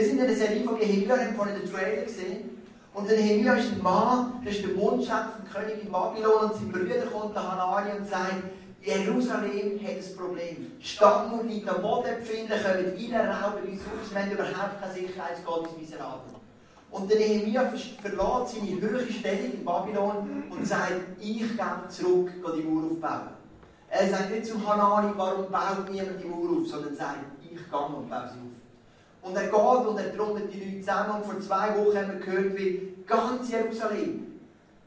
Wir sind in der Serie von Nehemiah, haben vorhin den Trailer gesehen. Und der Nehemiah ist ein Mann, das ist der Mundschenk vom König in Babylon und sein Bruder kommt nach Hanani und sagt, Jerusalem hat ein Problem. Die Stadtmauer liegt am Boden befinden, kommen rein, rauben uns aus, wir haben überhaupt keine Sicherheit, geht uns miserabel. Und der Nehemiah verlässt seine höhere Stellung in Babylon und sagt, ich gehe zurück, die Mauer aufbauen. Er sagt nicht zu Hanani, warum baut niemand die Mauer auf, sondern sagt, ich gehe und baue sie auf. Und er geht und er trommet die Leute zusammen. Und vor zwei Wochen haben wir gehört, wie ganz Jerusalem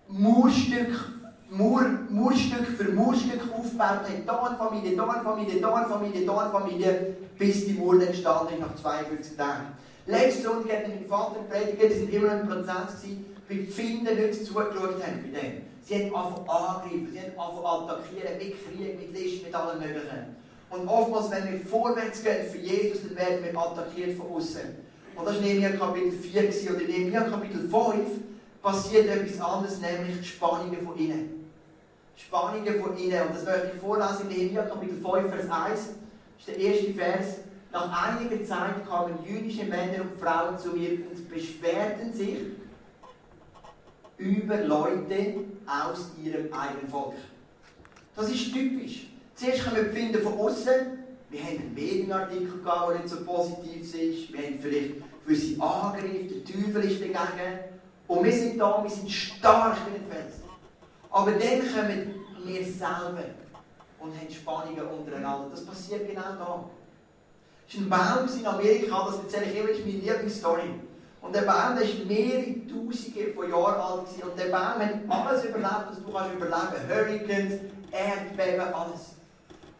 Mauerstück, Mauer, Mauerstück für Mauerstück aufgebaut hat. Hier eine Familie, hier eine Familie, hier eine Familie, hier eine Familie, bis die Mauer entstanden ist nach 52 Tagen. Letzte Sonntag hat mein Vater predigt, das war immer ein Prozess, die Finder nicht zugeschaut haben bei dem. Sie haben angefangen angreifen, sie haben angefangen attackieren, mit Krieg, mit List, mit allem Möglichen. Und oftmals, wenn wir vorwärts gehen für Jesus, dann werden wir attackiert von außen. Und das war Nehemiah Kapitel 4 gewesen. und in Nehemiah Kapitel 5 passiert etwas anderes, nämlich die Spannungen von innen. Spannungen von innen. Und das möchte ich vorlesen in Nehemiah Kapitel 5, Vers 1. Das ist der erste Vers. Nach einiger Zeit kamen jüdische Männer und Frauen zu mir und beschwerten sich über Leute aus ihrem eigenen Volk. Das ist typisch. Zuerst können wir finden von außen, wir haben einen Medienartikel gehabt, der nicht so positiv ist, wir haben vielleicht gewisse Angriffe, der Teufel ist dagegen. Und wir sind da, wir sind stark wie ein Fels. Aber dann kommen wir selber und haben Spannungen untereinander. Das passiert genau da. Es ist ein Baum in Amerika, das erzähle ich immer, ist meine Lieblingsstory. Und der Baum der ist mehrere Tausende von Jahren alt und der Baum hat alles überlebt, was du kannst überleben. Hurricanes, Erdbeben, alles.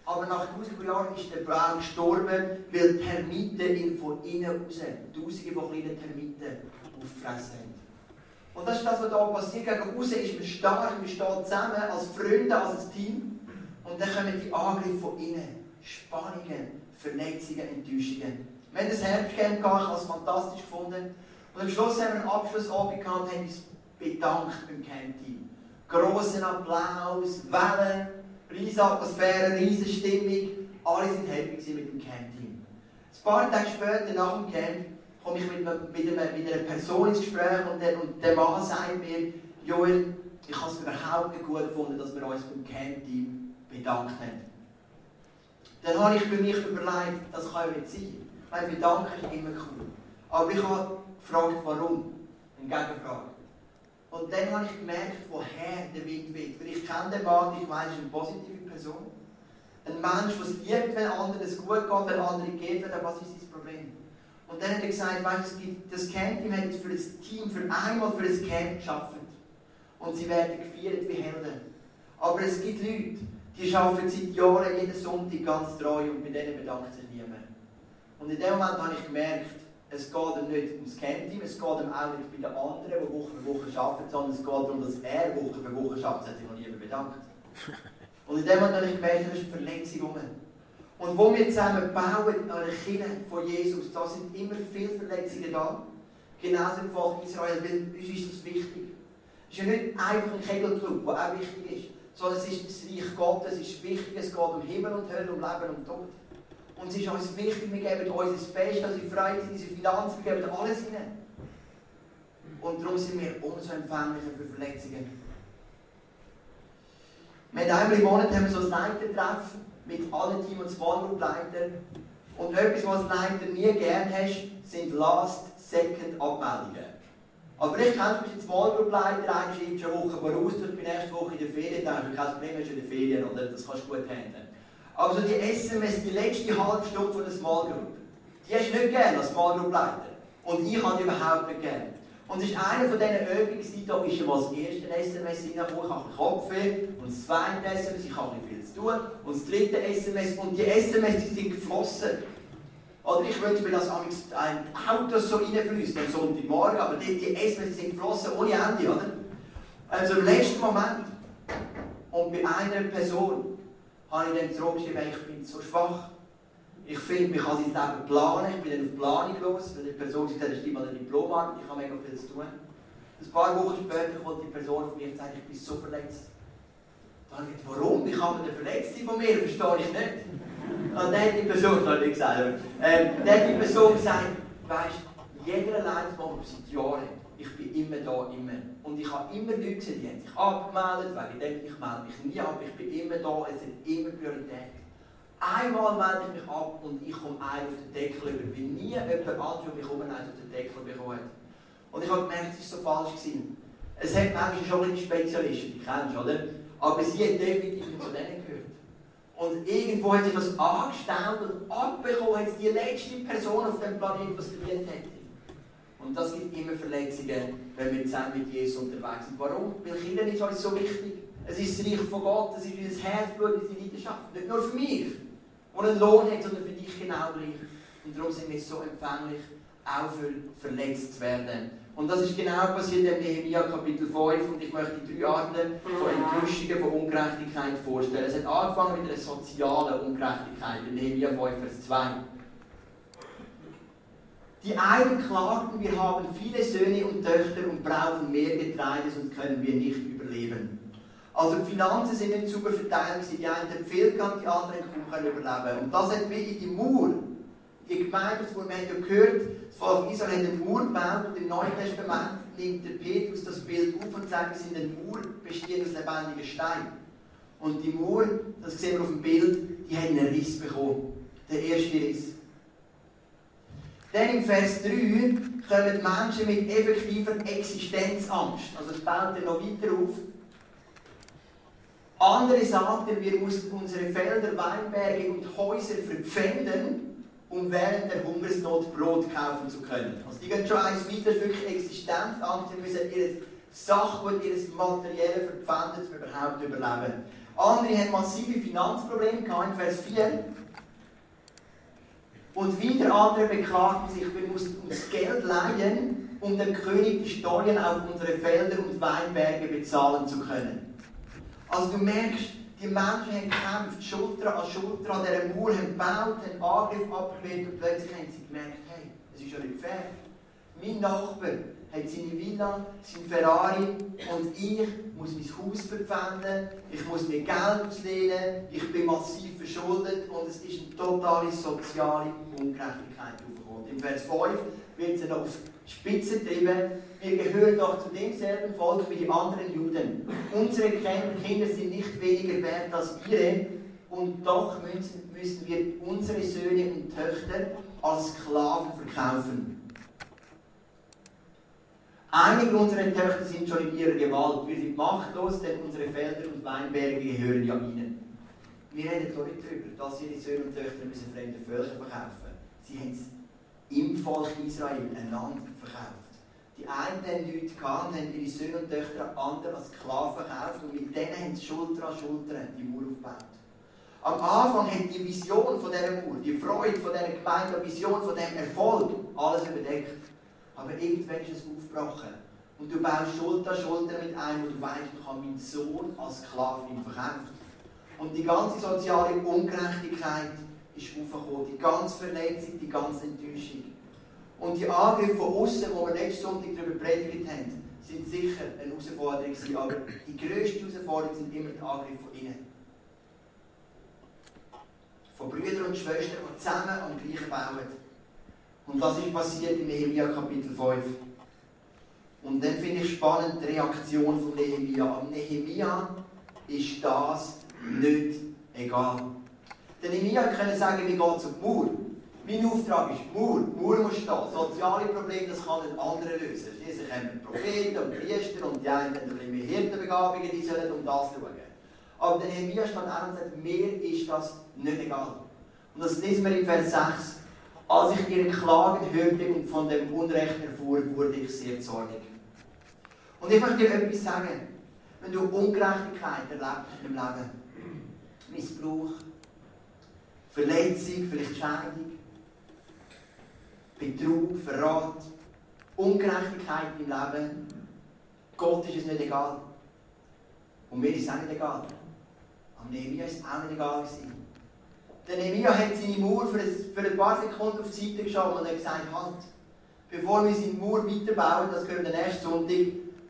Aber nach tausend Jahren ist der Baum gestorben, weil Termiten ihn von innen raus, tausende von kleinen Termiten, aufgefressen haben. Und das ist das, was hier passiert. Gegen außen ist man stark, man steht zusammen als Freunde, als Team. Und dann kommen die Angriffe von innen. Spannungen, Verletzungen, Enttäuschungen. Wir haben das Herbstcamp gehabt, ich habe es fantastisch gefunden. Und am Schluss haben wir einen Abschlussabend gehabt und haben uns bedankt beim Camp-Team. Grossen Applaus, Wellen, riesige Atmosphäre, riesige Stimmung. Alle waren happy mit dem Camp-Team. Ein paar Tage später, nach dem Camp, komme ich mit, mit, einer, mit einer Person ins Gespräch und der, und der Mann sagt mir, Joel, ich habe es überhaupt nicht gut gefunden, dass wir uns beim Camp-Team bedankt haben. Dann habe ich für mich überlegt, das kann ja nicht sein. Weil bedanken ist immer cool. Aber ich habe gefragt, warum. Eine Gegenfrage. Und dann habe ich gemerkt, woher der Wind weht. Weil ich kenne den Mann, ich weiß, er ist eine positive Person. Ein Mensch, der es liebt, wenn anderen es gut geht, wenn andere geht, was ist sein Problem? Und dann hat er gesagt, weißt, das Camp-Team hat für das Team für einmal für das Camp geschaffen. Und sie werden gefeiert wie Helden. Aber es gibt Leute, die arbeiten seit Jahren jeden Sonntag ganz treu und bei denen bedankt sich niemand. Und in dem Moment habe ich gemerkt, es geht ihm nicht ums Camp-Team, es geht ihm auch nicht bei den anderen, die Woche für Woche arbeiten, sondern es geht darum, dass er Woche für Woche arbeitet, hat sich noch niemand bedankt. Und in dem Moment habe ich gemerkt, da ist eine Verletzung rum. Und wo wir zusammen bauen an einer Kirche von Jesus, da sind immer viele Verletzungen da. Genauso im Volk Israel, weil uns ist das wichtig. Es ist ja nicht einfach ein Kegelclub, der auch wichtig ist, sondern es ist das Reich Gottes, es ist wichtig, es geht um Himmel und Hölle, um Leben und Tod. Und es ist uns wichtig, wir geben uns das Beste, unsere Freizeit, unsere Finanzen, wir geben alles hinein. Und darum sind wir umso empfänglicher für Verletzungen. Haben einmal im Monat haben wir so ein Leitertreffen mit allen Team- und Smallgroup-Leitern. Und etwas, was Leiter nie gern hast, sind Last-Second-Abmeldungen. Aber vielleicht kennst du den Smallgroup-Leiter, einer schreibt schon Woche voraus, du bin nächste Woche in der Ferien, dann hast du kein Problem, hast du in der Ferien, oder? Das kannst du gut handeln. Also die SMS, die letzte halbe Stunde von der Small Group, die hast du nicht gerne als Small Group Leiter. Und ich habe die überhaupt nicht gerne. Und es ist eine von diesen Übungen, da ist mal das erste SMS reingekommen, ich habe einen Kopfweh, und das zweite SMS, ich habe nicht viel zu tun, und das dritte SMS, und die SMS die sind geflossen. Oder ich würde mir das ein Auto so reinfließen am Sonntagmorgen, aber die, die SMS sind geflossen ohne Ende, oder? Also im letzten Moment. Und bei einer Person habe ich dann zurückgeschrieben, ich bin so schwach. Ich finde, man kann sein Leben planen. Ich bin dann auf Planung los, weil die Person gesagt hat, ich mal eine Diplomarbeit, ich habe mega viel zu tun. Ein paar Wochen später kommt die Person auf mich und sagt, ich bin so verletzt. Dann habe ich gesagt, warum? Wie kann man denn verletzt sein von mir? Verstehe ich nicht. Und dann hat die Person, das habe ich gesagt, ähm, dann hat die Person gesagt, weißt zweites Mal, aber seit Jahren. Ich bin immer da, immer. Und ich habe immer Leute gesehen, die haben sich abgemeldet, weil ich denke, ich melde mich nie ab, ich bin immer da, es sind immer Prioritäten. Einmal melde ich mich ab und ich komme einen auf den Deckel über, wie nie jemand anderes um mich herum einen auf den Deckel bekommen hat. Und ich habe gemerkt, es war so falsch. Gewesen. Es hat manchmal schon ein Spezialisten, die kennst du, oder? Aber sie hat definitiv nicht zu denen gehört. Und irgendwo hat sich das angestellt und abbekommen hat die letzte Person auf dem Planeten, es verdient hätte. Und das gibt immer Verletzungen, wenn wir zusammen mit Jesus unterwegs sind. Warum? Weil Kinder ist uns so wichtig. Es ist das Reich von Gott, es ist unser Herzblut, unsere Leidenschaft. Nicht nur für mich, der einen Lohn hat, sondern für dich genau gleich. Und darum sind wir so empfänglich, auch für verletzt zu werden. Und das ist genau passiert im Nehemiah Kapitel 5 und ich möchte drei Arten von Enttäuschungen, von Ungerechtigkeit vorstellen. Es hat angefangen mit einer sozialen Ungerechtigkeit, in Nehemiah 5, Vers 2. Die einen klagten, wir haben viele Söhne und Töchter und brauchen mehr Getreide, sonst können wir nicht überleben. Also die Finanzen sind nicht super verteilt, die einen viel die anderen können überleben. Und das hat in die Mauer, die Gemeinde, wo wir haben ja gehört, das Volk Israel hat eine Mauer gebaut und im Neuen Testament nimmt der Petrus das Bild auf und sagt, es in der Mauer besteht aus lebendigen Stein. Und die Mauer, das sehen wir auf dem Bild, die hat einen Riss bekommen. Der erste Riss. Dann im Vers 3 kommen Menschen mit effektiver Existenzangst. Also es baut er noch weiter auf. Andere sagten, wir mussten unsere Felder, Weinberge und Häuser verpfänden, um während der Hungersnot Brot kaufen zu können. Also die gehen schon eins weiter, wirklich Existenzangst, sie müssen ihr Sachgut, ihr Materielle verpfänden, um überhaupt überleben. Andere haben massive Finanzprobleme, in Vers 4. Und wieder andere beklagten sich, wir mussten uns Geld leihen, um dem König die Steuern auf unsere Felder und Weinberge bezahlen zu können. Also du merkst, die Menschen haben gekämpft, Schulter an Schulter an dieser Mauer, haben gebaut, haben Angriff abgewehrt und plötzlich haben sie gemerkt, hey, das ist ja nicht fair. Mein Nachbar hat seine Villa, sein Ferrari und ich muss mein Haus verpfänden, ich muss mir Geld auslehnen, ich bin massiv verschuldet und es ist eine totale soziale Ungerechtigkeit aufgekommen. Im Vers 5 wird sie noch auf Spitze getrieben. Wir gehören doch zu demselben Volk wie die anderen Juden. Unsere Kinder sind nicht weniger wert als ihre und doch müssen wir unsere Söhne und Töchter als Sklaven verkaufen. Einige unserer Töchter sind schon in ihrer Gewalt. Wir sind machtlos, denn unsere Felder und Weinberge gehören ja ihnen. Wir reden doch nicht darüber, dass ihre Söhne und Töchter müssen fremde Völker verkaufen. Sie haben es im Volk Israel einander verkauft. Die einen haben Leute und haben ihre Söhne und Töchter anderen als Sklaven verkauft und mit denen haben sie Schulter an Schulter die Mauer aufgebaut. Am Anfang hat die Vision von dieser Mauer, die Freude von dieser Gemeinde, die Vision von diesem Erfolg alles überdeckt. Aber irgendwann ist es aufgebrochen. Und du baust Schulter an Schulter mit einem, und du weißt, du kannst meinen Sohn als Sklavin verkaufen. Und die ganze soziale Ungerechtigkeit ist aufgekommen. Die ganze Verletzung, die ganze Enttäuschung. Und die Angriffe von außen, die wir letzten Sonntag darüber predigt haben, sind sicher eine Herausforderung gewesen. Aber die grösste Herausforderung sind immer die Angriffe von innen. Von Brüdern und Schwestern, die zusammen am gleichen bauen. Und das ist passiert in Nehemiah Kapitel 5. Und dann finde ich spannend die Reaktion von Nehemiah. Am Nehemiah ist das nicht egal. Der Nehemiah können sagen, wie geht es um die Mauer? Mein Auftrag ist Mauer. Mauer muss stehen. Soziale Probleme, das kann ein anderer lösen. Schließlich haben wir Propheten und Priester und die einen haben ein bisschen mehr Hirtenbegabungen, die sollen um das schauen. Aber der Nehemiah steht auch und sagt, mir ist das nicht egal. Und das lesen wir in Vers 6. Als ich ihre Klagen hörte und von dem Unrecht erfuhr, wurde ich sehr zornig. Und ich möchte dir etwas sagen. Wenn du Ungerechtigkeit erlebst in deinem Leben, Missbrauch, Verletzung, vielleicht Scheidung, Betrug, Verrat, Ungerechtigkeit im Leben, Gott ist es nicht egal. Und mir ist es auch nicht egal. Am Nehemiah ist es auch nicht egal gewesen. Der Nehemiah hat seine Mauer für ein, paar Sekunden auf die Seite geschaut und hat gesagt, halt, bevor wir seine Mauer weiterbauen, das können wir nächsten Sonntag,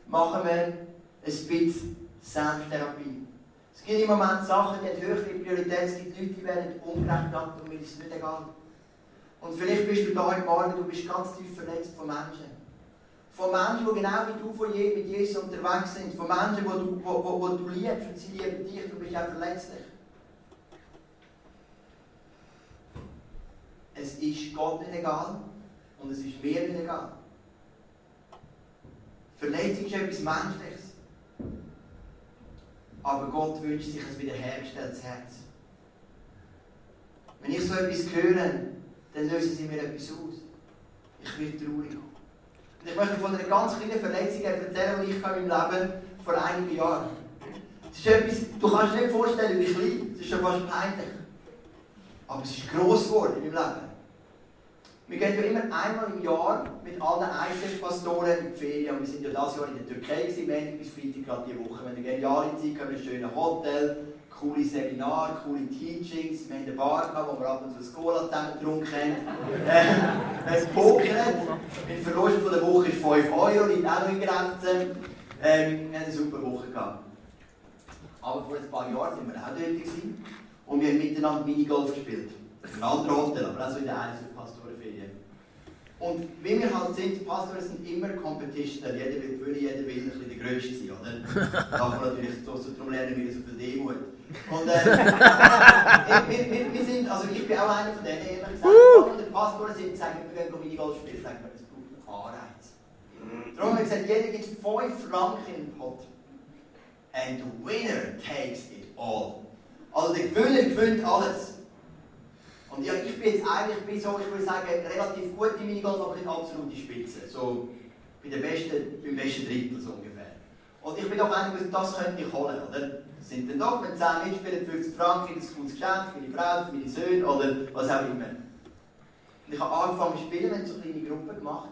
machen wir ein bisschen Selbsttherapie. Es gibt im Moment Sachen, die haben höhere Priorität, es gibt Leute, die werden ungerecht und mir ist es nicht egal. Und vielleicht bist du da heute Morgen, du bist ganz tief verletzt von Menschen. Von Menschen, die genau wie du von je, mit Jesus unterwegs sind. Von Menschen, die du, wo, wo, wo du liebst und sie lieben dich. Du bist auch verletzlich. Es ist Gott nicht egal und es ist mir nicht egal. Verletzung ist etwas Menschliches. Aber Gott wünscht sich ein wiederhergestelltes Herz. Wenn ich so etwas höre, dann lösen sie mir etwas aus. Ich werde traurig. Und ich möchte von einer ganz kleinen Verletzung erzählen, die ich in meinem Leben vor einigen Jahren. Es ist etwas, du kannst dir nicht vorstellen, wie klein. Es ist schon fast peinlich. Aber es ist gross geworden in meinem Leben. Wir gehen ja immer einmal im Jahr mit allen ICF-Pastoren in die Ferien. wir sind ja dieses Jahr in der Türkei gewesen, Montag bis Freitag gerade diese Woche. Wir haben eine geniale Zeit, haben ein schönes Hotel, coole Seminare, coole Teachings. Wir haben eine Bar gehabt, wo wir ab und zu das Cola zusammen getrunken haben. Äh, es pokert. Mit Verlust von der Woche ist 5 Euro, liegt auch noch in Grenzen. Ähm, wir haben eine super Woche gehabt. Aber vor ein paar Jahren waren wir auch dort gewesen, und wir haben miteinander Minigolf gespielt. In anderen Hotel, aber auch so in der Pastorenferien. Und wie wir halt sind, Pastoren sind immer Competition, jeder will gewinnen, jeder will ein bisschen der Größte sein, oder? Man natürlich so, darum lernen wir so viel Demut. Und äh, wir, wir, wir, sind, also ich bin auch einer von denen, ehrlich gesagt, uh! der Pastoren sind, sagen wir, wir gehen Minigolf spielen, sagen wir, es braucht einen Anreiz. Darum haben wir gesagt, jeder gibt 5 Franken in den Pot. And the winner takes it all. Also der Gewinner gewinnt alles. Und ja, ich bin jetzt eigentlich bin so, ich würde sagen, relativ gut im Minigolf, aber nicht absolute Spitze. So bei der besten, beim besten Drittel so ungefähr. Und ich bin doch einer, das könnte ich holen, oder? Das sind dann doch, wenn 10 mitspielen, 50 Franken, das cooles Geschenk für meine Frau, für meine Söhne oder was auch immer. Und ich habe angefangen zu spielen, wir haben so kleine Gruppen gemacht.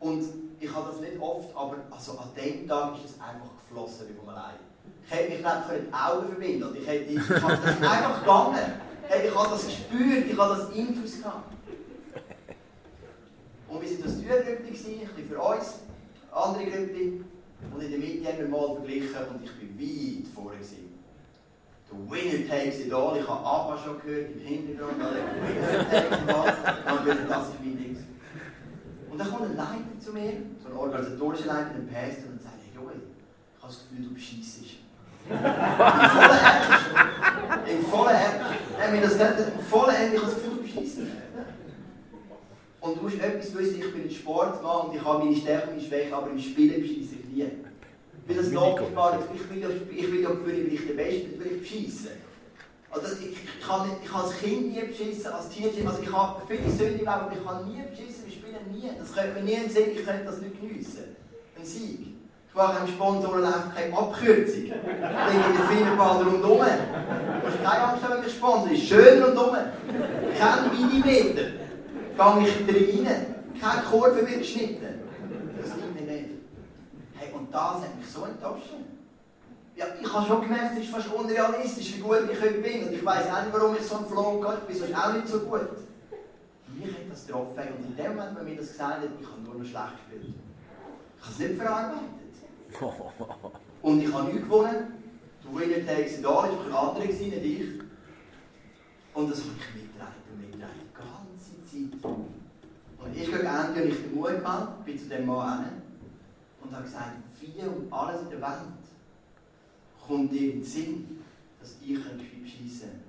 Und ich habe das nicht oft, aber also an dem Tag ist es einfach geflossen wie von allein. Ich hätte mich nicht die Augen verbinden und ich hätte, ich das einfach gegangen. Ich habe das gespürt, ich habe das Intus gehabt. Und wir waren das Türgrüppli, ein bisschen für uns, andere Grüppli. Und in der Mitte haben wir mal verglichen und ich bin weit vorne. Gewesen. The winner takes it all. Ich habe Abba schon gehört im Hintergrund. The winner takes it all. Und ich das ist mein. Und dann kommt ein Leiter zu mir, so ein organisatorischer Leiter, ein Pastor, und sagt, hey Joel, ich habe das Gefühl, du beschissest. Im vollen Ernst. Im vollen Ernst. Nein, das nicht, im vollen Ernst, ich habe das Gefühl, du. Und du musst etwas wissen, ich bin ein Sportmann und ich habe meine Stärken meine Schwächen, aber im Spielen bescheisse ich nie. Weil das nachgefallen ist. Ich will ja, ich will ja gewinnen, weil ich der Beste bin, will ich bescheisse. Also ich, ich, nicht, ich habe als Kind nie beschissen, als Teenager, also ich habe viele Söhne im Leben, aber ich habe nie beschissen, wir spielen nie. Das könnte mir nie in Sinn, ich könnte das nicht geniessen. Ein Sieg. Mache einem Sponsorenlauf keine Abkürzung. Ich lege den Finnerball rundum. Du musst keine Angst haben, der Sponsor ist schön rundum. Kein Millimeter. Gehe ich rein. Keine Kurve wird geschnitten. Das nimmt mir nicht. Hey, und das hat mich so enttäuscht. Ja, ich habe schon gemerkt, es ist fast unrealistisch, wie gut ich heute bin. Und ich weiß auch nicht, warum ich so einen Flow gehe. Ich bin sonst auch nicht so gut. Mich hat das getroffen. Und in dem Moment, wenn mir das gesagt hat, ich habe nur noch schlecht gespielt. Ich habe es nicht verarbeitet. Und ich habe nichts gewonnen. Du Winner takes it all. Ich war ein anderer, nicht ich. Und das habe ich mitgetragen und mitgetragen. Die ganze Zeit. Und ich gegen Ende habe ich den Mut gehabt, bin zu dem Mann hin und habe gesagt, wie um alles in der Welt kommt dir in den Sinn, dass ich schiessen kann.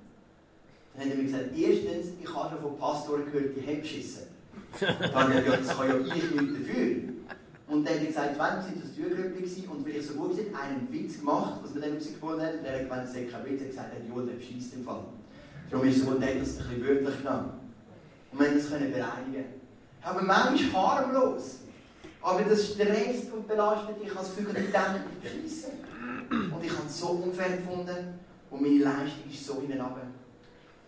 Dann hat er mir gesagt, erstens, ich habe schon von Pastoren gehört, die haben geschissen. Dann habe ich gesagt, das kann ja ich nicht dafür. Und dann hat er gesagt, wenn sie das Türgrüppli und weil ich so gut bin, einen Witz gemacht, was man dann gefunden hat, und er hat gemeint, es sei kein Witz, er hat gesagt, der Joel, der schießt im Fall. Darum ist es so gut, er das ein bisschen wörtlich genommen. Und wir haben das können bereinigen. Aber manchmal harmlos. Aber das stresst und belastet dich als Gefühl, ich ich schieße. Und ich habe es so unfair gefunden und meine Leistung ist so hinab.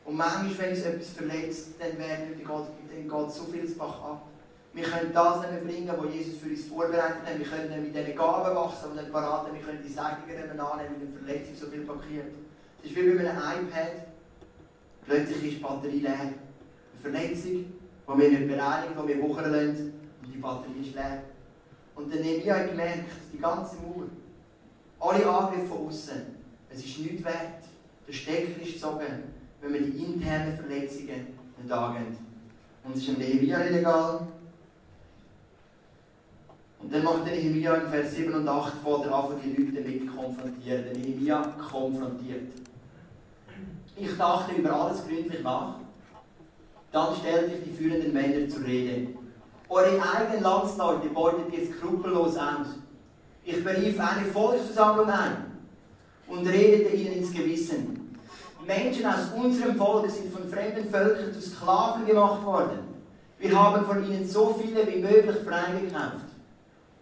Und manchmal, wenn uns etwas verletzt, dann, werden, dann geht so vieles Bach ab. Wir können das nicht bringen, was Jesus für uns vorbereitet hat. Wir können nicht mit diesen Gaben wachsen und nicht beraten. Wir können die Segnungen annehmen, weil die Verletzung so viel blockiert. Es ist wie bei einem iPad. Plötzlich ist die Batterie leer. Eine Verletzung, die wir nicht bereinigen, die wir wuchern lassen. Und die Batterie ist leer. Und dann habe ich gemerkt, die ganze Mauer, alle Angriffe von außen, es ist nichts wert. Der Stecker ist gezogen, wenn wir die internen Verletzungen nicht angehen. Und es ist dem Nehemiah nicht egal, Und dann macht der Nehemiah in Vers 7 und 8 vor der an, die Leute damit konfrontieren. Der Nehemiah konfrontiert. Ich dachte über alles gründlich nach. Dann stellte ich die führenden Männer zur Rede. Eure eigenen Landsleute beutet ihr skrupellos aus. Ich berief eine Volksversammlung ein und redete ihnen ins Gewissen. Menschen aus unserem Volk sind von fremden Völkern zu Sklaven gemacht worden. Wir haben von ihnen so viele wie möglich freigekauft.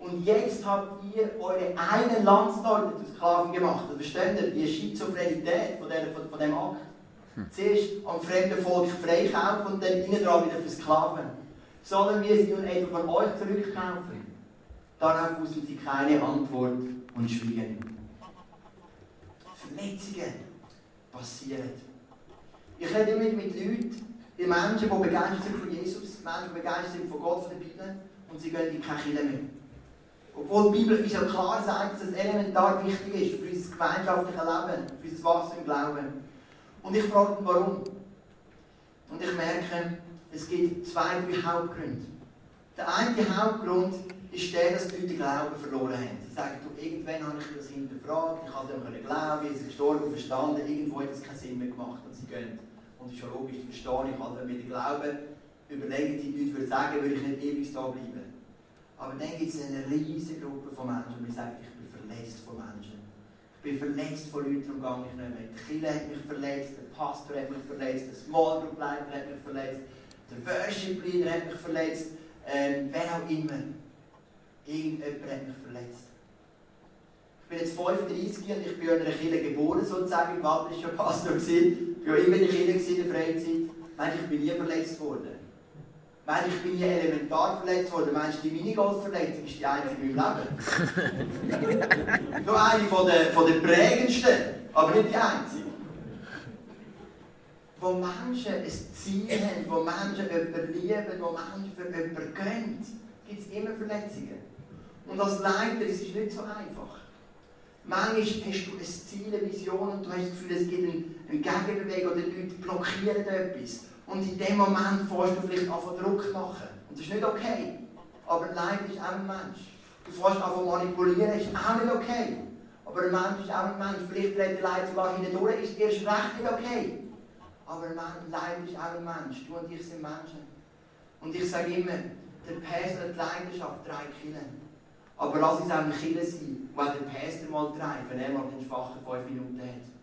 Und jetzt habt ihr eure eigenen Landsleute zu Sklaven gemacht. Das versteht ihr? Die Schizophrenität von, der, von, von dem Akt. Hm. Zuerst am fremden Volk freikaufen und dann innen dran wieder versklaven. Sollen wir sie nun etwa von euch zurückkaufen? Darauf wussten sie keine Antwort und schwiegen. Verletzungen passieren. Ich rede immer mit Leuten, die Menschen, die begeistert sind von Jesus, Menschen, die begeistert sind von Gott, von der Bibel, und sie gehen in keine Kirche mehr. Obwohl die Bibel uns ja klar sagt, dass es elementar wichtig ist für unser gemeinschaftliches Leben, für unser Wachstum im Glauben. Und ich frage mich, warum. Und ich merke, es gibt zwei, drei Hauptgründe. Der eine Hauptgrund ist der, dass die Leute den Glauben verloren haben. Sie sagen, du, irgendwann habe ich das hinterfragt, ich habe dem glauben, ich bin gestorben, verstanden, irgendwo hat es keinen Sinn mehr gemacht und sie gehen. Und das ist schon logisch, verstehe ich, wenn wir den Glauben überlegen, die Leute würden sagen, würde ich nicht ewig da bleiben. Aber dann gibt es eine riesige Gruppe von Menschen, die sagen, ich bin verletzt von Menschen. Ich bin verletzt von Leuten, darum gehe ich nicht mehr. Die Kirche hat mich verletzt, der Pastor hat mich verletzt, der Small Group Leiter hat mich verletzt, der Worship Leader hat mich verletzt, ähm, wer auch immer. Irgendjemand hat mich verletzt. Ich bin jetzt 35 und ich bin in einer Kirche geboren, sozusagen. Im Alter war schon Pastor. Ich war immer in der Kirche in der Freizeit. Meinst ich bin nie verletzt worden? Meinst ich bin nie elementar verletzt worden? Meinst du, die Minigolf-Verletzung ist die einzige in meinem Leben? Nur eine von der, von der prägendsten, aber nicht die einzige. Wo Menschen ein Ziel haben, wo Menschen jemanden lieben, wo Menschen für jemanden gehen, gibt es immer Verletzungen. Und als Leiter ist es nicht so einfach. Manchmal hast du ein Ziel, eine Vision und du hast das Gefühl, es gibt eine Gegenbewegung oder Leute blockieren etwas. Und in dem Moment fährst du vielleicht einfach Druck machen. Und das ist nicht okay. Aber Leid ist auch ein Mensch. Du fährst einfach manipulieren, ist auch nicht okay. Aber ein Mensch ist auch ein Mensch. Vielleicht redet Leid sogar hindurch, ist erst recht nicht okay. Aber ein Leid ist auch ein Mensch. Du und ich sind Menschen. Und ich sage immer, der Pastor hat Leidenschaft, drei Killen. Aber lass es auch ein Killer sein, wo der Pastor mal treibt, wenn er mal den schwachen fünf Minuten hat.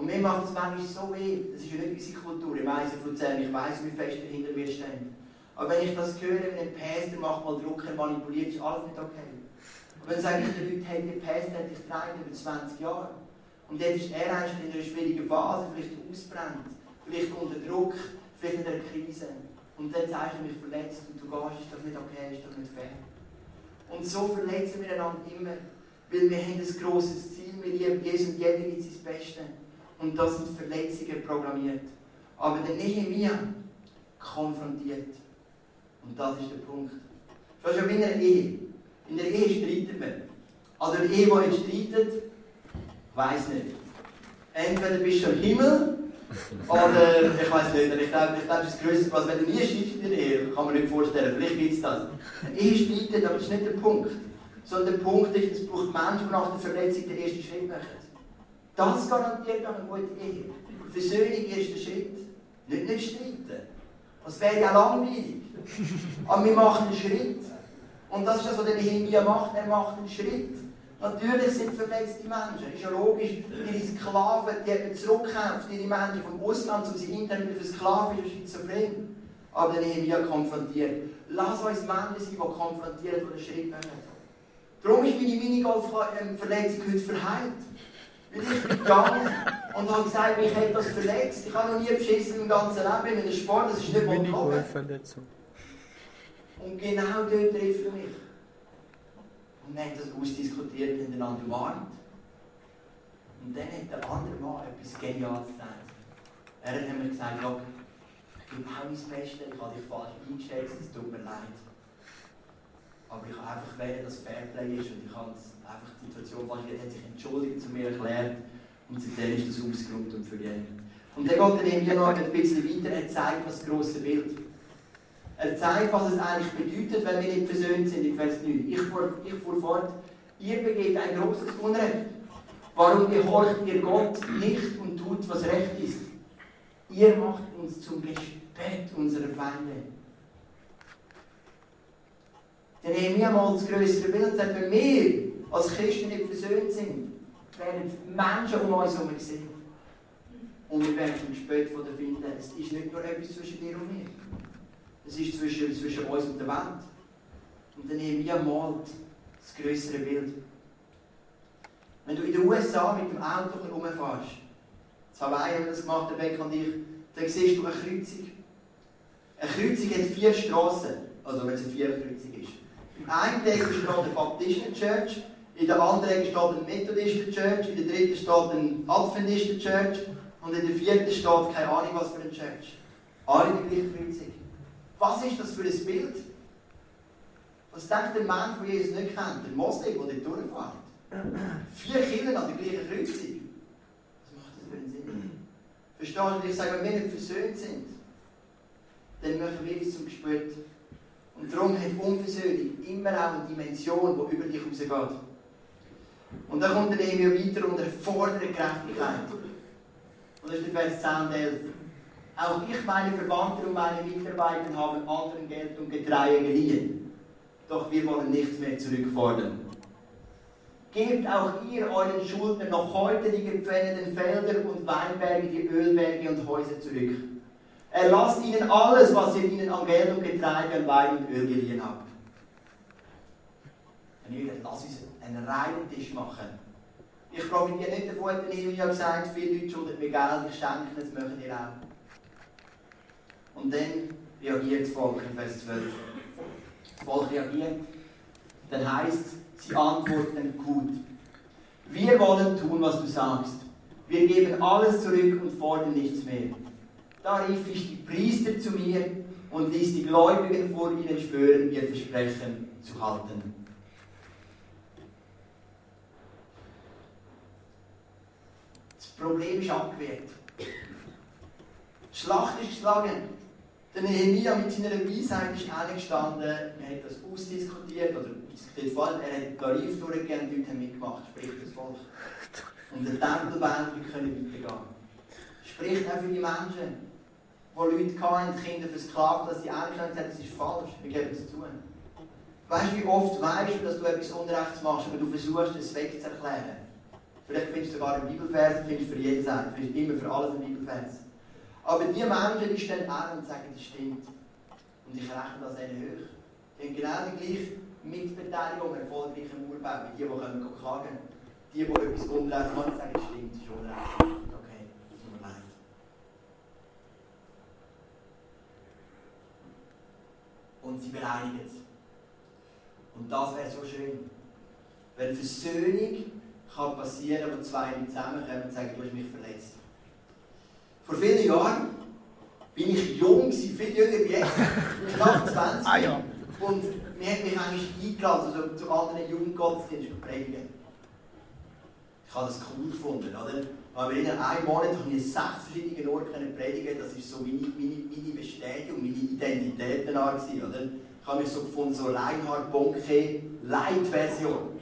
Und mir macht es manchmal so weh. Das ist ja nicht unsere Kultur. Ich weiss von Luzern, ich weiss, wie fest dahinter wir stehen. Aber wenn ich das höre, wenn ein Pastor macht mal Druck, er manipuliert, ist alles nicht okay. Und wenn sage ich den Leuten, hey, der Pastor hat dich getragen über 20 Jahre. Und jetzt ist er eigentlich in einer schwierigen Phase, vielleicht ausbrennt, vielleicht unter Druck, vielleicht in einer Krise. Und dann sagst du mich verletzt und du gehst, ist doch nicht okay, ist doch nicht fair. Und so verletzen wir einander immer, weil wir haben ein grosses Ziel, wir lieben Jesus und jeder gibt sein Bestes. Und das sind Verletzungen programmiert. Aber der Nehemiah konfrontiert. Und das ist der Punkt. Ja wie in einer Ehe. In der Ehe streitet man. Also eine Ehe, die nicht streitet, weiß nicht. Entweder bist du im Himmel oder ich weiß nicht. Ich glaube, ich glaube, das Größte, was wenn du nie streitest in der Ehe, kann man nicht vorstellen. Vielleicht gibt es das. Eine Ehe streitet, aber das ist nicht der Punkt. Sondern der Punkt ist, es braucht Menschen, die nach der Verletzung den ersten Schritt machen. Das garantiert auch eine gute Ehe. Versöhnung, erster Schritt. Nicht, nicht streiten. Das wäre ja langweilig. Aber wir machen einen Schritt. Und das ist das, was der Nehemiah macht. Er macht einen Schritt. Natürlich sind verletzte Menschen. Ist ja logisch. Ihre Sklaven, die haben zurückgekauft, ihre Menschen vom Ausland, um sie intern wieder versklaven, ist schizophren. Aber der Nehemiah konfrontiert. Lass uns Menschen sein, die konfrontieren, die einen Schritt machen. Darum ist meine Minigolf-Verletzung heute verheilt. Weil ich bin gegangen und habe gesagt, mich hat das verletzt. Ich habe noch nie beschissen im ganzen Leben in einem Sport, das ist nicht mal Verletzung. Und genau dort trifft er mich. Und wir haben das ausdiskutiert, miteinander umarmt. Und dann hat der andere Mann etwas Geniales gesagt. Er hat mir gesagt, ich gebe auch mein Bestes, ich habe dich falsch eingeschätzt, es tut mir leid. Aber ich habe einfach wählen, dass Fairplay ist und ich habe einfach die Situation falsch Er hat sich entschuldigt, zu mir erklärt und seitdem ist das ausgeräumt und vergeben. Und dann geht er eben noch ein bisschen weiter, er zeigt das große Bild. Er zeigt, was es eigentlich bedeutet, wenn wir nicht versöhnt sind in Vers 9. Ich fuhr, ich fuhr fort, ihr begeht ein großes Unrecht. Warum gehorcht ihr Gott nicht und tut, was recht ist? Ihr macht uns zum Gespött unserer Feinde. Der Nehemiah mal das größere Bild wenn wir als Christen nicht versöhnt sind, werden Menschen um uns herum gesehen. Und wir werden zum Gespött von der finden. Es ist nicht nur etwas zwischen dir und mir. Es ist zwischen, zwischen uns und der Welt. Und dann Nehemiah malt das größere Bild. Wenn du in den USA mit dem Auto rumfährst, das haben wir das gemacht, der Beck und ich, dann siehst du eine Kreuzung. Eine Kreuzung hat vier Straßen, also wenn es eine Vierkreuzung. Im einen Teil steht eine Baptisten Church, in der anderen steht eine Methodisten Church, in der dritten steht eine Adventisten Church und in der vierten steht keine Ahnung was für eine Church. Alle die gleiche Kreuzung. Was ist das für ein Bild? Was denkt der Mensch, der Jesus nicht kennt, der Moslem, der dort durchfährt? Vier Kinder an der gleichen Kreuzung. Was macht das für einen Sinn? Verstehst du? Ich sage, wenn wir nicht versöhnt sind, dann machen wir uns zum Gespött. Und darum hat Unversöhnung immer auch eine Dimension, die über dich rausgeht. Und dann kommt der Nehemiah weiter und er fordert Gerechtigkeit. Und das ist der Vers 10 und 11. Auch ich, meine Verwandten und meine Mitarbeiter haben anderen Geld und Getreide geliehen. Doch wir wollen nichts mehr zurückfordern. Gebt auch ihr euren Schuldnern noch heute die gepfändeten Felder und Weinberge, die Ölberge und Häuser zurück. Erlasst ihnen alles, was ihr ihnen an Geld und Getreide, Wein und Öl geliehen habt. Und ich lass uns einen reinen Tisch machen. Ich profitiere nicht davon, hat Nehemiah gesagt, viele Leute schulden mir Geld, ich schenke das möchten ihr auch. Und dann reagiert das Volk in Vers 12. Das Volk reagiert, dann heißt es, Sie antworten gut. Wir wollen tun, was du sagst. Wir geben alles zurück und fordern nichts mehr. Da rief ich die Priester zu mir und ließ die Gläubigen vor ihnen schwören, ihr Versprechen zu halten. Das Problem ist abgewehrt. Die Schlacht ist geschlagen. Der Nehemiah mit seiner Weisheit ist eingestanden, er hat das ausdiskutiert, oder diskutiert vor allem, er hat Tarif durchgegeben die Leute haben mitgemacht, sprich das Volk. Und der Tempelband können weitergehen. Spricht auch für die Menschen, die Leute hatten, Kinder versklavt, dass sie eingestanden haben, das ist falsch, wir geben es zu. Weißt du, wie oft weißt du, dass du etwas Unrechts machst, aber du versuchst, es wegzuerklären? Vielleicht findest du sogar einen Bibelvers, findest du für jeden Seite, findest immer für alles einen Bibelvers. Aber die Menschen, die stehen an und sagen, das stimmt. Und ich rechne das ihnen hoch. Die haben genau die gleiche Mitbeteiligung an erfolgreichen Urbau, wie die, die können klagen Die, die etwas unrecht machen, sagen, das stimmt, das ist unrecht. Okay, das tut mir leid. Und sie bereinigen es. Und das wäre so schön. Wenn Versöhnung kann passieren, wo zwei Leute zusammenkommen und sagen, du hast mich verletzt. Vor vielen Jahren bin ich jung, viel jünger wie jetzt, knapp 20. ah, ja. Und mir hat mich eigentlich eingeladen, also zu anderen Jugendgottesdiensten predigen. Ich habe das cool gefunden, oder? Aber in einem Monat habe ich sechs verschiedene Orte predigen Das war so meine, meine, meine Bestätigung, meine Identität danach, oder? Ich habe mich so gefunden, so Reinhard Bonke, Light-Version.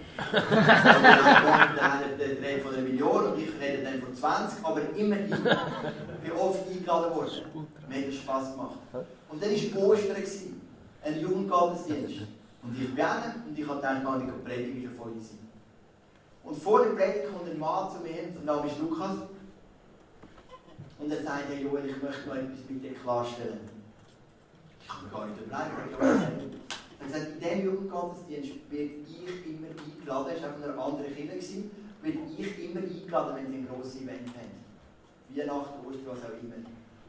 der redet von einer Million und ich rede dann von 20, aber immerhin. Ich bin oft eingeladen worden. Hat Spass gemacht. Und dann war Ostern, ein Jugendgottesdienst. Und ich bin und ich habe gedacht, man, die Predigt ist ja voll easy. Und vor der Predigt kommt ein Mann zu mir, der Name ist Lukas. Und er sagt, hey Joel, ich möchte noch etwas mit dir klarstellen. Ich kann mir gar nicht überlegen, er sagt, in diesem Jugendgottesdienst werde ich immer eingeladen, er war auf einer anderen Kirche, werde ich immer eingeladen, wenn sie ein grosses Event haben. Weihnachten, Ostern, was auch immer.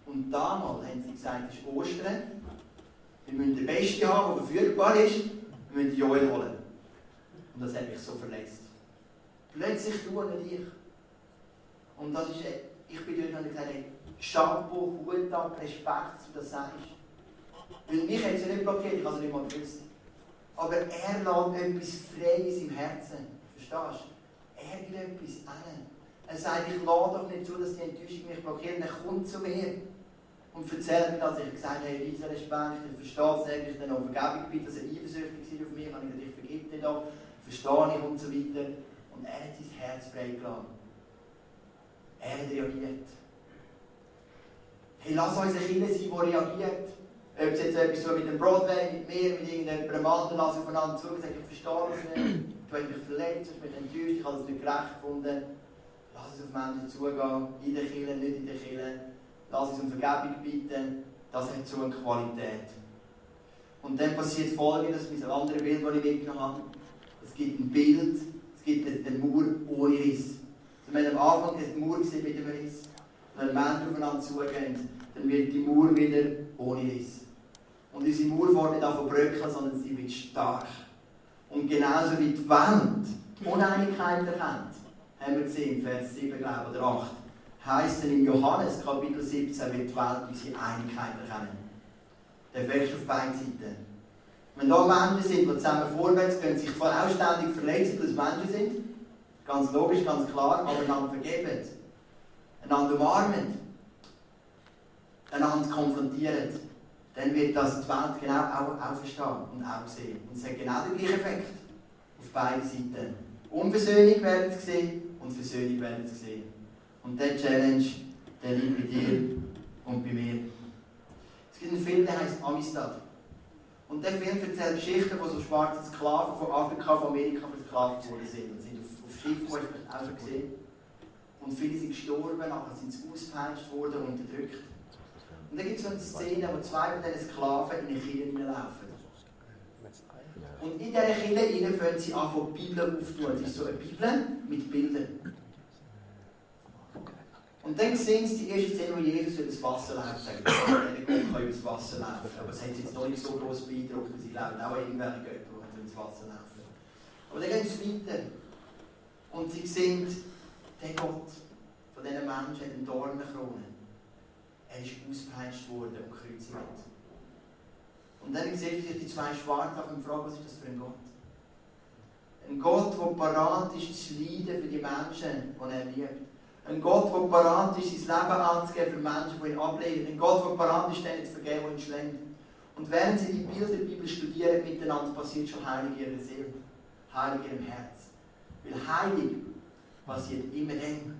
Und damals haben sie gesagt, es ist Ostern, wir müssen den Besten haben, der verfügbar ist, wir müssen Joel holen. Und das hat mich so verletzt. Plötzlich du und ich. Und das ist, ich bin dort und gesagt, Shampoo, Hut ab, Respekt, dass du das sagst. Weil mich hat es ja nicht blockiert, ich habe es nicht mal gewusst. Aber er lässt etwas Freies im Herzen. Verstehst du? Er will etwas an. Er sagt, ich lade doch nicht zu, dass die Enttäuschung mich blockiert. Er kommt zu mir. und erzählt mir, dass ich gesagt habe, riesen Respekt, ich verstehe es eigentlich, dann auch Vergebung bitte, dass er eifersüchtig war auf mich, habe ich gesagt, ich vergib dir doch, verstehe ich und so weiter. Und er hat sein Herz freigelassen. Er hat reagiert. Hey, lass uns eine Kinder sein, die reagiert. Ob es jetzt etwas so mit dem Broadway, mit mir, mit irgendeinem Mann, lass aufeinander zu und ich verstehe das nicht. Du hast mich verletzt, du hast mich enttäuscht, ich habe es nicht gerecht gefunden. Lass uns auf Menschen zugehen, in der Kirche, nicht in der Kirche. Lass uns um Vergebung bitten. Das hat so eine Qualität. Und dann passiert Folgendes, das ist ein anderes Bild, das ich mitgenommen habe. Es gibt ein Bild, es gibt eine Mauer ohne Riss. Also wenn am Anfang eine Mauer mit einem Riss, wenn Menschen aufeinander zugehen, dann wird die Mauer wieder ohne Riss. Und unsere Mauer fährt nicht von bröckeln, sondern sie wird stark. Und genauso wie die Wand die Uneinigkeit erkennt, haben wir gesehen, Vers 7 glaube oder 8, heisst es in Johannes Kapitel 17, wird die Welt unsere Einigkeit erkennen. Der wächst auf beiden Seiten. Wenn da Menschen sind, die zusammen vorwärts gehen, sich zwar auch ständig verletzen, dass Menschen sind, ganz logisch, ganz klar, aber einander vergeben, einander umarmen, einander konfrontieren, dann wird das die Welt genau auch, auch verstehen und auch sehen. Und es hat genau den gleichen Effekt auf beiden Seiten. Unversöhnung werden sie sehen und Versöhnung werden sie sehen. Und der Challenge, der liegt bei dir und bei mir. Es gibt einen Film, der heißt Amistad. Und der Film erzählt Geschichten, wo so schwarze Sklaven von Afrika, von Amerika versklavt worden sind. Und sind auf, auf Schiffen, du auch gesehen. Und viele sind gestorben, nachher sind sie ausgepeitscht worden und unterdrückt. Und dann gibt es so eine Szene, wo zwei von diesen Sklaven in eine Kirche hineinlaufen. Und in dieser Kirche fangen sie an, die Bibel aufzutun. Es ist so eine Bibel mit Bildern. Und dann sehen sie die erste Szene, wo Jesus über das Wasser läuft. Sagen, der Gott kann über das Wasser laufen. Aber es hat sie jetzt noch nicht so groß beeindruckt, weil sie glauben auch irgendwelche Götter, die über das Wasser laufen. Aber dann gehen sie weiter. Und sie sehen, der Gott von diesen Menschen hat eine Dornenkrone. Er ist ausgepeitscht worden und gekreuzigt. Und dann sehen sich die zwei Schwarzen und fragen, was ist das für ein Gott? Ein Gott, der parat ist zu leiden für die Menschen, die er liebt. Ein Gott, der parat ist, sein Leben anzugeben für Menschen, die ihn ablehnen. Ein Gott, der parat ist, denen zu vergeben, die ihn schlägt. Und während sie die Bilder der Bibel studieren miteinander, passiert schon Heilig in ihrer Seele. Heilig in ihrem Herz. Weil Heilig passiert immer dann,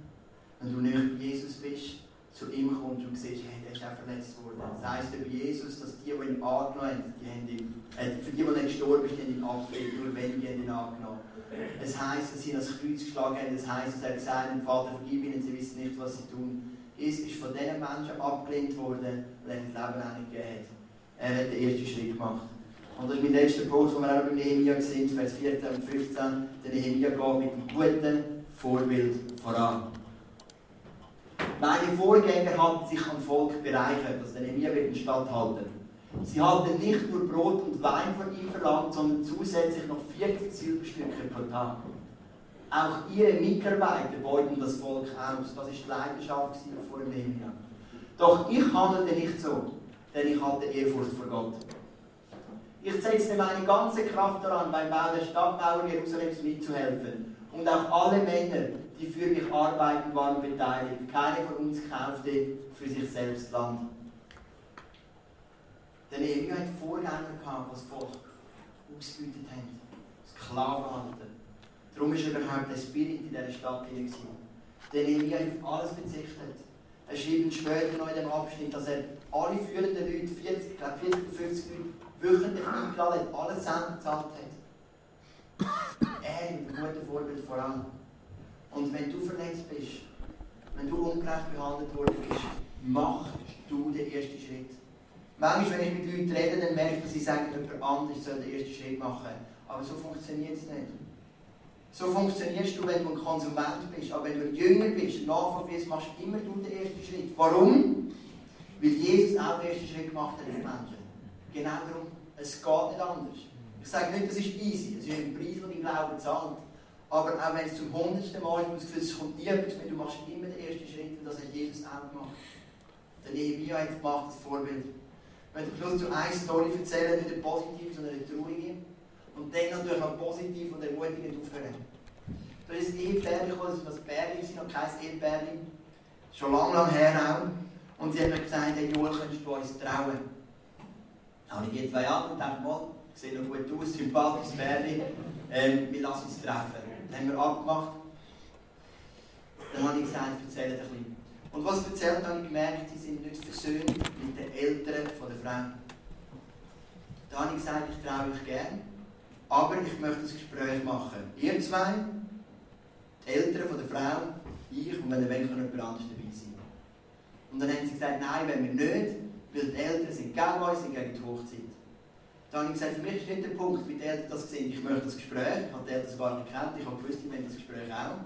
wenn du nicht Jesus bist zu ihm kommst und siehst, hey, der ist auch verletzt worden. Das heisst über Jesus, dass die, die ihn angenommen haben, die haben ihn, äh, für die, die gestorben sind, haben ihn abgelehnt, nur wenige haben ihn angenommen. Es heisst, dass sie ihn ans Kreuz geschlagen haben, es heisst, dass er gesagt hat, Vater, vergib ihnen, sie wissen nicht, was sie tun. Jesus ist von diesen Menschen abgelehnt worden, weil er das Leben auch nicht gegeben hat. Er hat den ersten Schritt gemacht. Und das ist mein letzter Punkt, wo wir auch beim Nehemiah sind, Vers 14 und 15. Der Nehemiah geht mit einem guten Vorbild voran. Meine Vorgänger hatten sich am Volk bereichert, der Nehemiah wird den Statthalter. Sie hatten nicht nur Brot und Wein von ihm verlangt, sondern zusätzlich noch 40 Silberstücke pro Tag. Auch ihre Mitarbeiter beuten das Volk aus. Das war die Leidenschaft vor Nehemiah. Doch ich handelte nicht so, denn ich hatte Ehrfurcht vor Gott. Ich setze meine ganze Kraft daran, beim Bau der Stadtmauer Jerusalems mitzuhelfen. Und auch alle Männer, die für mich arbeiten, waren beteiligt. Keiner von uns kaufte für sich selbst Land. Der Nehemiah hat Vorgänger gehabt, das Volk ausgebeutet haben. Sklavenhalter. Darum war überhaupt der Spirit in dieser Stadt drin. Der Nehemiah hat auf alles verzichtet. Er schreibt später noch in dem Abschnitt, dass er alle führenden Leute, 40, ich glaube 40 oder 50 Leute, wöchentlich eingeladen hat, alles selber gezahlt hat. Er mit einem guten Vorbild voran. Und wenn du verletzt bist, wenn du ungerecht behandelt worden bist, mach du den ersten Schritt. Manchmal, wenn ich mit Leuten rede, dann merke ich, dass sie sagen, jemand anderes soll den ersten Schritt machen. Aber so funktioniert es nicht. So funktionierst du, wenn du ein Konsument bist. Aber wenn du ein Jünger bist, ein Nachfolger bist, machst du immer du den ersten Schritt. Warum? Weil Jesus auch den ersten Schritt gemacht hat auf Menschen. Genau darum. Es geht nicht anders. Ich sage nicht, das ist easy. Es ist ein Preis, den dein Glauben zahlt. Aber auch wenn es zum hundertsten Mal ist, das es kommt nie etwas mehr, du machst immer den ersten Schritt und das hat Jesus auch gemacht. Der Nehemiah hat gemacht, das Vorbild. Ich möchte Schluss zu einer Story erzählen, nicht eine positive, sondern eine traurige. Und dann natürlich noch positiv und ermutigend aufhören. Da ist ein Ehepärchen gekommen, das war ein Pärchen, noch kein Ehepärchen. Schon lange, lange her auch. Und sie hat mir gesagt, hey Joel, könntest du uns trauen? Dann habe ich die zwei an und dachte, mal, sieht noch gut aus, sympathisches Bärli, ähm, wir lassen uns treffen. Dann haben wir abgemacht. Dann habe ich gesagt, erzähl ein bisschen. Und was erzählt, habe ich gemerkt, sie sind nicht versöhnt mit den Eltern von der Frau. Da habe ich gesagt, ich traue euch gern, aber ich möchte ein Gespräch machen. Ihr zwei, die Eltern von der Frau, ich und wenn ihr kann jemand anderes dabei sein. Und dann haben sie gesagt, nein, wenn wir nicht, weil die Eltern sind gegen uns, sind gegen die Hochzeit. Dann habe ich gesagt, für mich ist nicht der Punkt, wie Eltern das sehen. Ich möchte das Gespräch, ich habe die Eltern gar nicht kennt, ich habe gewusst, die wollen das Gespräch auch.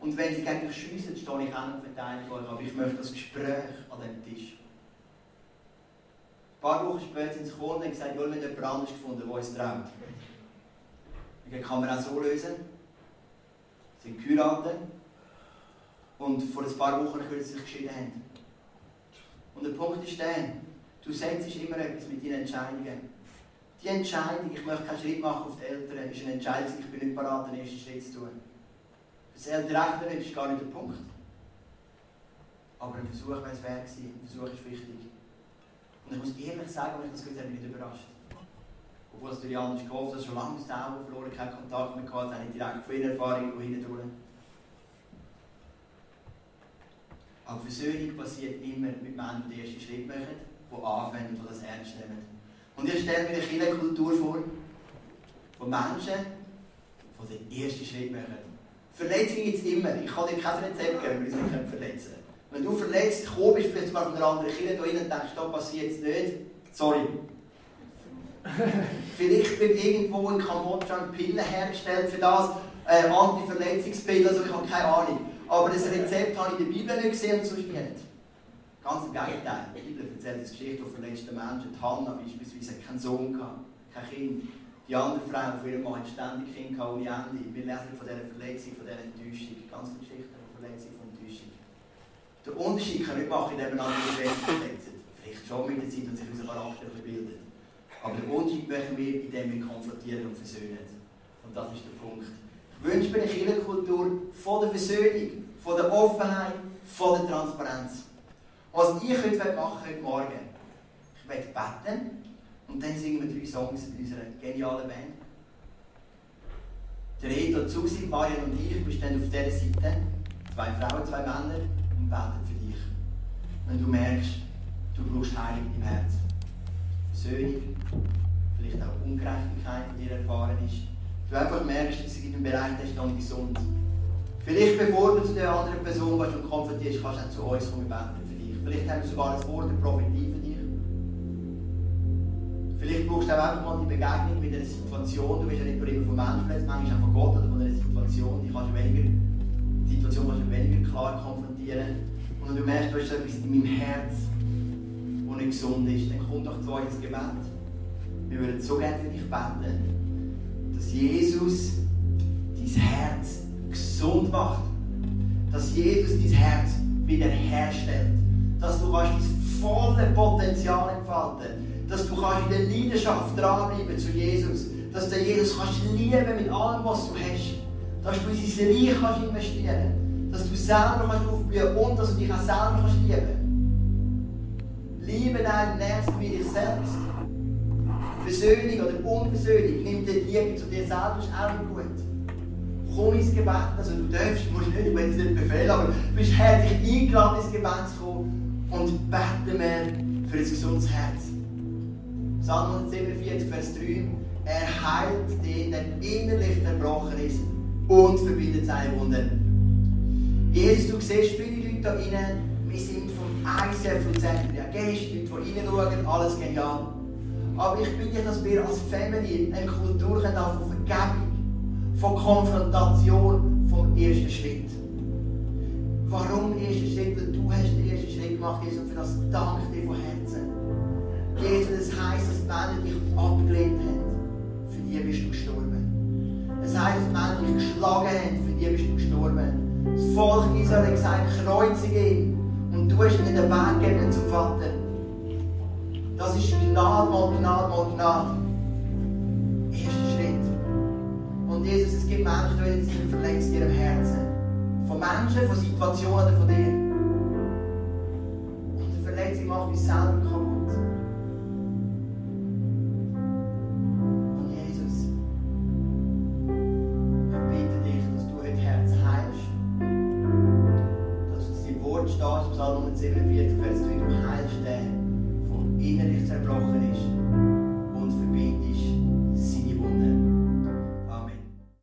Und wenn sie gegen mich schiessen, stehe ich auch noch verteidigt euch, aber ich möchte das Gespräch an dem Tisch. Ein paar Wochen später sind sie gekommen und haben gesagt, wir haben jemand anderes gefunden, der uns traut. Ich kann man auch so lösen. Sie sind geheiratet und vor ein paar Wochen können sie sich geschieden haben. Und der Punkt ist der, du setzt immer etwas mit deinen Entscheidungen. Die Entscheidung, ich möchte keinen Schritt machen auf die Eltern, ist eine Entscheidung, ich bin nicht bereit, den ersten Schritt zu tun. Das Elternrecht ist gar nicht der Punkt. Aber ein Versuch wäre es wert gewesen. Ein Versuch ist wichtig. Und ich muss ehrlich sagen, wenn ich das gehört habe, mich nicht überrascht. Obwohl es natürlich anders gehofft dass schon lange Augen verloren, keinen Kontakt mehr gehabt, habe ich direkt von ihrer Erfahrung hindurch. Aber Versöhnung passiert immer mit Menschen, die den ersten Schritt machen, die anfangen und das ernst nehmen. Und ich stelle mir eine Kinderkultur vor, von Menschen, die den ersten Schritt machen. Verletzungen gibt es immer. Ich kann dir kein Rezept geben, wie sie mich verletzen. Wenn du verletzt kommst, bist, vielleicht mal von einer anderen Kirche da rein und denkst, da passiert es nicht, sorry. vielleicht wird irgendwo in Kambodscha eine Pille hergestellt für das, äh, Anti-Verletzungspille, also ich habe keine Ahnung. Aber das Rezept habe ich in der Bibel nicht gesehen und sonst nicht. Ganz im Gegenteil. Die Bibel erzählt eine Geschichte von verletzten Menschen. Die Hannah beispielsweise hat keinen Sohn kein Kind. Die andere Frau von ihrem Mann hat ständig Kind gehabt, ohne Ende. Wir lesen von dieser Verletzung, von dieser Enttäuschung. Ganz Geschichte von Verletzung, von Enttäuschung. Den Unterschied kann nicht machen, indem man andere Menschen verletzt. Vielleicht schon mit der Zeit und sich unser Charakter bildet. Aber den Unterschied machen wir, indem wir konfrontieren und versöhnen. Und das ist der Punkt. Ich wünsche mir eine Kirchenkultur von der Versöhnung, von der Offenheit, von der Transparenz. Was ich heute machen heute Morgen, ich werde beten und dann singen wir drei Songs in unserer genialen Band. Der Reto Susi, Marian und ich, wir stehen auf dieser Seite, zwei Frauen, zwei Männer und beten für dich. Wenn du merkst, du brauchst Heilung im Herzen. Versöhnung, vielleicht auch Ungerechtigkeit, die dir erfahren ist. Du einfach merkst, dass in einem Bereich ist dann gesund. Vielleicht bevor du zu der anderen Person gehst und konfrontierst, kannst du auch zu uns kommen und beten. Vielleicht haben wir sogar ein Wort der Prophetie für dich. Vielleicht brauchst du auch einfach mal die Begegnung mit einer Situation. Du bist ja nicht nur immer von Menschen verletzt, manchmal auch von Gott oder von einer Situation. Die, kannst du weniger, die Situation kannst du weniger klar konfrontieren. Und wenn du merkst, du hast etwas in meinem Herz, das nicht gesund ist, dann komm doch zu uns ins Gebet. Wir würden so gerne für dich beten, dass Jesus dein Herz gesund macht. Dass Jesus dein Herz wiederherstellt. Dass du kannst dein volles Potenzial entfalten dass du in der Leidenschaft dranbleiben zu Jesus, dass du Jesus kannst lieben mit allem, was du hast, dass du in sein Reich kannst investieren dass du selber kannst aufblühen und dass du dich auch selber kannst lieben Liebe deinen Nächsten wie dich selbst. Versöhnung oder Unversöhnung nimmt die Liebe zu dir selber ist auch gut. Komm ins Gebet, also du darfst, musst nicht, ich will es nicht befehlen, aber du bist herzlich eingeladen ins Gebet zu kommen und beten wir für ein gesundes Herz. Psalm 147, Vers 3. Er heilt den, der innerlich zerbrochen ist und verbindet seine Wunden. Jesus, du siehst viele Leute da drinnen, wir sind vom ICF und sagen, ja, gehst Leute, die reinschauen, alles genial. Aber ich bitte, dass wir als Family eine Kultur haben von Vergebung, von Konfrontation, vom ersten Schritt. Warum erste Schritt? Weil du hast den ersten Schritt gemacht, Jesus, und für das danke ich dir von Herzen. Jesus, das heisst, dass Männer dich abgelehnt haben. Für die bist du gestorben. Es heisst, dass Männer dich geschlagen haben. Für die bist du gestorben. Das Volk Israel hat gesagt, kreuzige ihn. Und du hast ihnen den Weg gegeben zum Vater. Das ist Gnade mal Gnade mal Gnade. Erster Schritt. Und Jesus, es gibt Menschen, die sind verletzt in ihrem Herzen. Von Menschen, von Situationen von dir. uns selber kaputt.